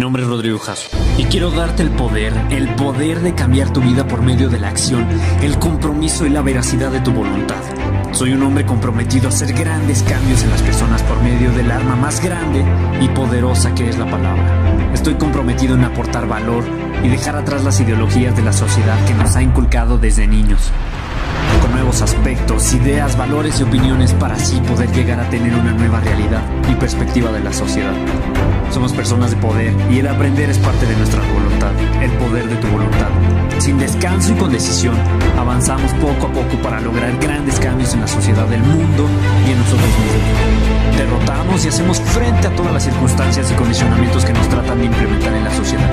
Mi nombre es Rodrigo Jasso y quiero darte el poder, el poder de cambiar tu vida por medio de la acción, el compromiso y la veracidad de tu voluntad. Soy un hombre comprometido a hacer grandes cambios en las personas por medio del arma más grande y poderosa que es la palabra. Estoy comprometido en aportar valor y dejar atrás las ideologías de la sociedad que nos ha inculcado desde niños con nuevos aspectos, ideas, valores y opiniones para así poder llegar a tener una nueva realidad y perspectiva de la sociedad. Somos personas de poder y el aprender es parte de nuestra voluntad, el poder de tu voluntad. Sin descanso y con decisión, avanzamos poco a poco para lograr grandes cambios en la sociedad del mundo y en nosotros mismos. Derrotamos y hacemos frente a todas las circunstancias y condicionamientos que nos tratan de implementar en la sociedad.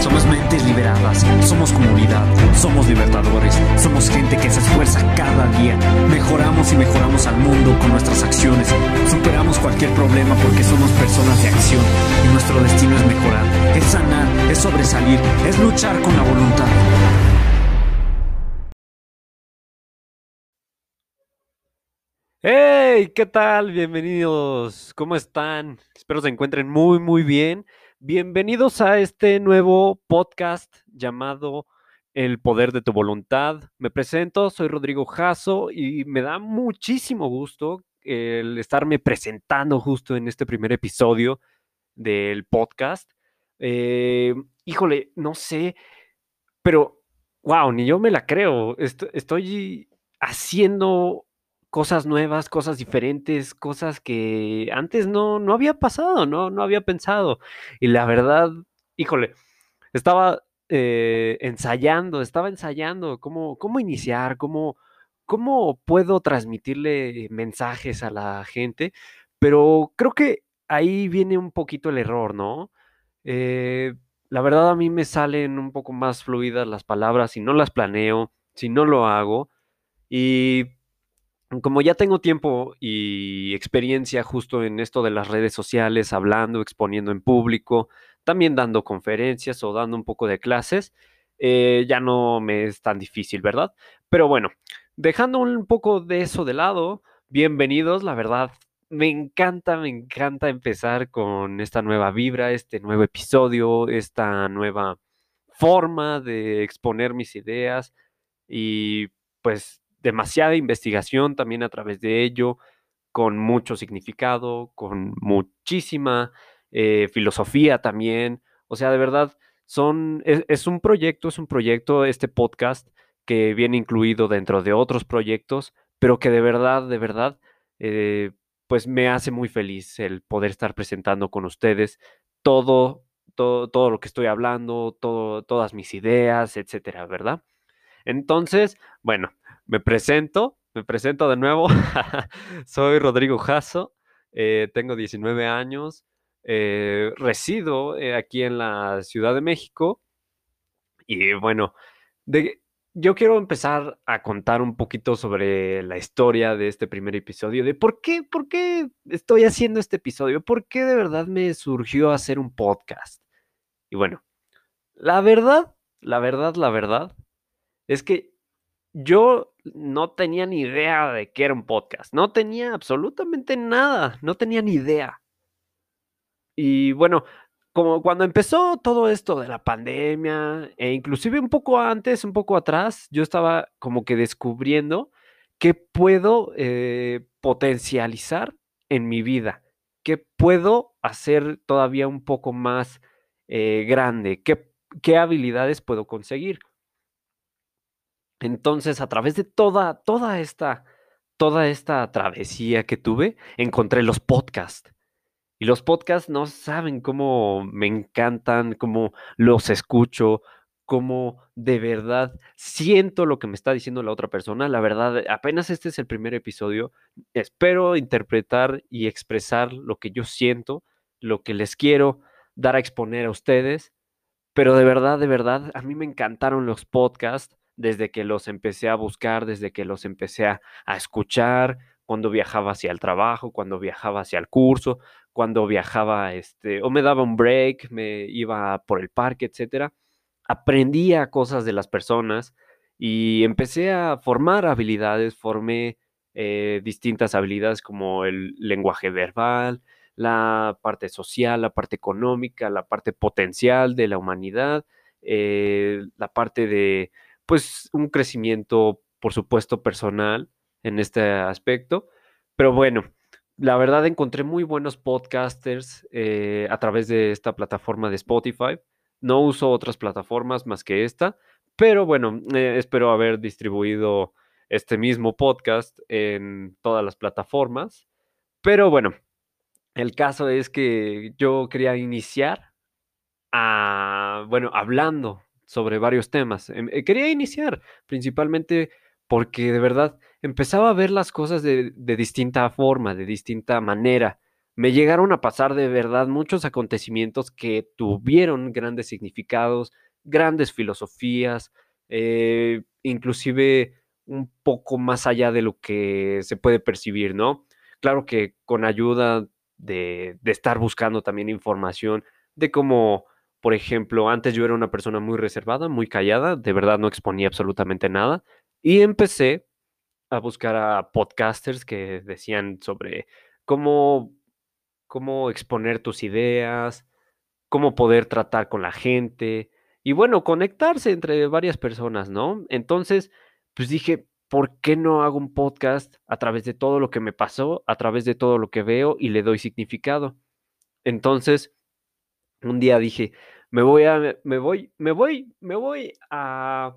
Somos mentes liberadas, somos comunidad, somos libertadores, somos gente que se esfuerza cada día. Mejoramos y mejoramos al mundo con nuestras acciones. Superamos cualquier problema porque somos personas de acción y nuestro destino es mejorar, es sanar, es sobresalir, es luchar con la voluntad. ¡Hey! ¿Qué tal? Bienvenidos. ¿Cómo están? Espero se encuentren muy, muy bien. Bienvenidos a este nuevo podcast llamado El Poder de tu Voluntad. Me presento, soy Rodrigo Jasso y me da muchísimo gusto el estarme presentando justo en este primer episodio del podcast. Eh, híjole, no sé, pero wow, ni yo me la creo. estoy haciendo cosas nuevas, cosas diferentes, cosas que antes no, no había pasado, ¿no? No había pensado. Y la verdad, híjole, estaba eh, ensayando, estaba ensayando cómo, cómo iniciar, cómo, cómo puedo transmitirle mensajes a la gente, pero creo que ahí viene un poquito el error, ¿no? Eh, la verdad a mí me salen un poco más fluidas las palabras si no las planeo, si no lo hago. Y como ya tengo tiempo y experiencia justo en esto de las redes sociales, hablando, exponiendo en público, también dando conferencias o dando un poco de clases, eh, ya no me es tan difícil, ¿verdad? Pero bueno, dejando un poco de eso de lado, bienvenidos, la verdad, me encanta, me encanta empezar con esta nueva vibra, este nuevo episodio, esta nueva forma de exponer mis ideas y pues demasiada investigación también a través de ello, con mucho significado, con muchísima eh, filosofía también. O sea, de verdad, son, es, un proyecto, es un proyecto, este podcast que viene incluido dentro de otros proyectos, pero que de verdad, de verdad, eh, pues me hace muy feliz el poder estar presentando con ustedes todo, todo, todo lo que estoy hablando, todas mis ideas, etcétera, ¿verdad? Entonces, bueno, me presento, me presento de nuevo. Soy Rodrigo Jasso, eh, tengo 19 años, eh, resido eh, aquí en la Ciudad de México y bueno, yo quiero empezar a contar un poquito sobre la historia de este primer episodio, de por qué, por qué estoy haciendo este episodio, por qué de verdad me surgió hacer un podcast. Y bueno, la verdad, la verdad, la verdad es que yo no tenía ni idea de que era un podcast. No tenía absolutamente nada. No tenía ni idea. Y bueno, como cuando empezó todo esto de la pandemia, e inclusive un poco antes, un poco atrás, yo estaba como que descubriendo qué puedo eh, potencializar en mi vida, qué puedo hacer todavía un poco más eh, grande, qué, qué habilidades puedo conseguir. Entonces, a través de toda, toda esta, toda esta travesía que tuve, encontré los podcasts. Y los podcasts no saben cómo me encantan, cómo los escucho, cómo de verdad siento lo que me está diciendo la otra persona. La verdad, apenas este es el primer episodio. Espero interpretar y expresar lo que yo siento, lo que les quiero dar a exponer a ustedes. Pero de verdad, de verdad, a mí me encantaron los podcasts desde que los empecé a buscar, desde que los empecé a, escuchar, cuando viajaba hacia el trabajo, cuando viajaba hacia el curso, cuando viajaba, este, o me daba un break, me iba por el parque, etcétera. Aprendía cosas de las personas y empecé a formar habilidades, formé eh, distintas habilidades como el lenguaje verbal, la parte social, la parte económica, la parte potencial de la humanidad, eh, la parte de, pues, un crecimiento, por supuesto, personal en este aspecto. Pero bueno, la verdad encontré muy buenos podcasters eh, a través de esta plataforma de Spotify. No uso otras plataformas más que esta, pero bueno, eh, espero haber distribuido este mismo podcast en todas las plataformas. Pero bueno, el caso es que yo quería iniciar a, bueno, hablando sobre varios temas. Em, eh, quería iniciar principalmente porque de verdad empezaba a ver las cosas de, de, distinta forma, de distinta manera. Me llegaron a pasar de verdad muchos acontecimientos que tuvieron grandes significados, grandes filosofías, eh, inclusive un poco más allá de lo que se puede percibir, ¿no? Claro que con ayuda de, de estar buscando también información de cómo, por ejemplo, antes yo era una persona muy reservada, muy callada, de verdad no exponía absolutamente nada, y empecé a buscar a podcasters que decían sobre cómo, cómo exponer tus ideas, cómo poder tratar con la gente y bueno, conectarse entre varias personas, ¿no? Entonces, pues dije, ¿por qué no hago un podcast a través de todo lo que me pasó, a través de todo lo que veo y le doy significado? Entonces, un día dije, me voy a, me voy, me voy, me voy a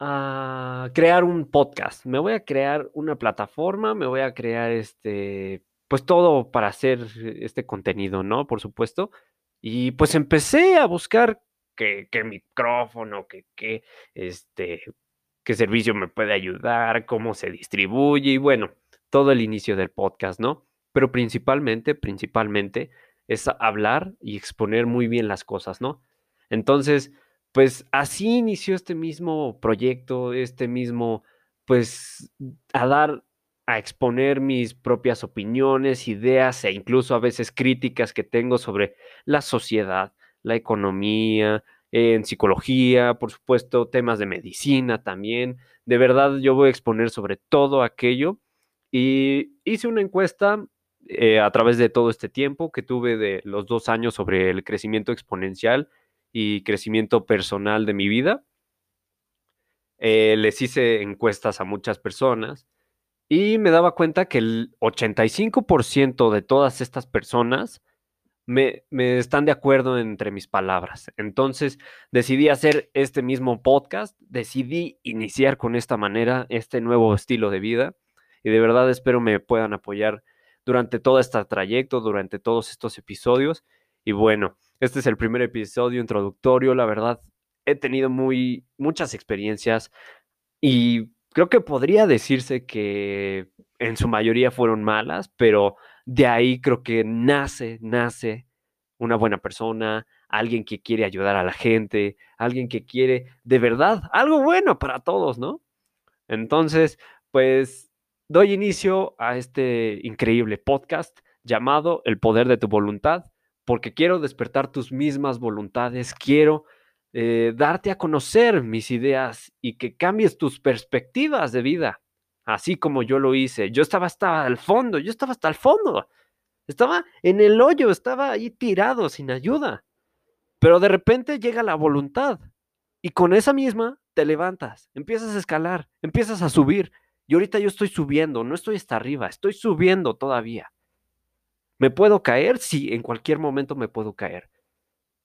a crear un podcast, me voy a crear una plataforma, me voy a crear este, pues todo para hacer este contenido, ¿no? Por supuesto. Y pues empecé a buscar qué, qué micrófono, qué, qué, este, qué servicio me puede ayudar, cómo se distribuye y bueno, todo el inicio del podcast, ¿no? Pero principalmente, principalmente es hablar y exponer muy bien las cosas, ¿no? Entonces, pues así inició este mismo proyecto, este mismo, pues a dar, a exponer mis propias opiniones, ideas e incluso a veces críticas que tengo sobre la sociedad, la economía, en psicología, por supuesto, temas de medicina también. De verdad, yo voy a exponer sobre todo aquello. Y hice una encuesta eh, a través de todo este tiempo que tuve de los dos años sobre el crecimiento exponencial y crecimiento personal de mi vida. Eh, les hice encuestas a muchas personas y me daba cuenta que el 85% de todas estas personas me, me, están de acuerdo entre mis palabras. Entonces decidí hacer este mismo podcast, decidí iniciar con esta manera, este nuevo estilo de vida y de verdad espero me puedan apoyar durante todo este trayecto, durante todos estos episodios y bueno, este es el primer episodio introductorio, la verdad, he tenido muy, muchas experiencias y creo que podría decirse que en su mayoría fueron malas, pero de ahí creo que nace, nace una buena persona, alguien que quiere ayudar a la gente, alguien que quiere de verdad algo bueno para todos, ¿no? Entonces, pues doy inicio a este increíble podcast llamado El Poder de tu Voluntad porque quiero despertar tus mismas voluntades, quiero eh, darte a conocer mis ideas y que cambies tus perspectivas de vida, así como yo lo hice. Yo estaba hasta el fondo, yo estaba hasta el fondo, estaba en el hoyo, estaba ahí tirado, sin ayuda. Pero de repente llega la voluntad y con esa misma te levantas, empiezas a escalar, empiezas a subir. Y ahorita yo estoy subiendo, no estoy hasta arriba, estoy subiendo todavía. ¿Me puedo caer? Sí, en cualquier momento me puedo caer.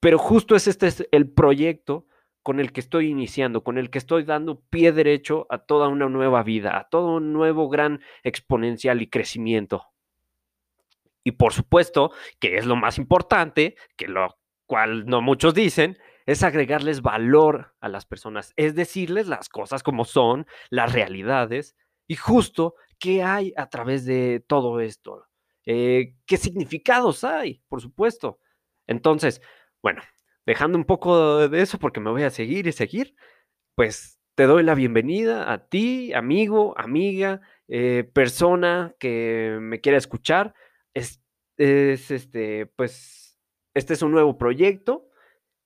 Pero justo es este es el proyecto con el que estoy iniciando, con el que estoy dando pie derecho a toda una nueva vida, a todo un nuevo gran exponencial y crecimiento. Y por supuesto, que es lo más importante, que lo cual no muchos dicen, es agregarles valor a las personas, es decirles las cosas como son, las realidades y justo qué hay a través de todo esto, eh, qué significados hay, por supuesto. Entonces, bueno, dejando un poco de eso porque me voy a seguir y seguir, pues te doy la bienvenida a ti, amigo, amiga, eh, persona que me quiera escuchar. Es, es, este, pues, este es un nuevo proyecto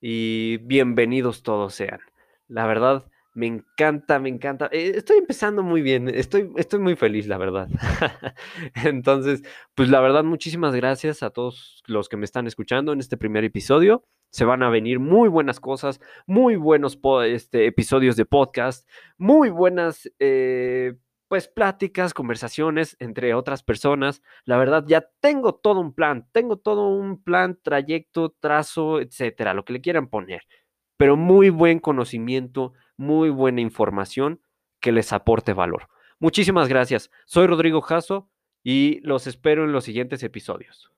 y bienvenidos todos sean. La verdad, Me encanta, me encanta. Eh, estoy empezando muy bien, estoy, estoy muy feliz, la verdad. Entonces, pues la verdad, muchísimas gracias a todos los que me están escuchando en este primer episodio. Se van a venir muy buenas cosas, muy buenos este, episodios de podcast, muy buenas, eh, pues, pláticas, conversaciones entre otras personas. La verdad, ya tengo todo un plan, tengo todo un plan, trayecto, trazo, etcétera, lo que le quieran poner. Pero muy buen conocimiento, muy buena información que les aporte valor. Muchísimas gracias. Soy Rodrigo Jasso y los espero en los siguientes episodios.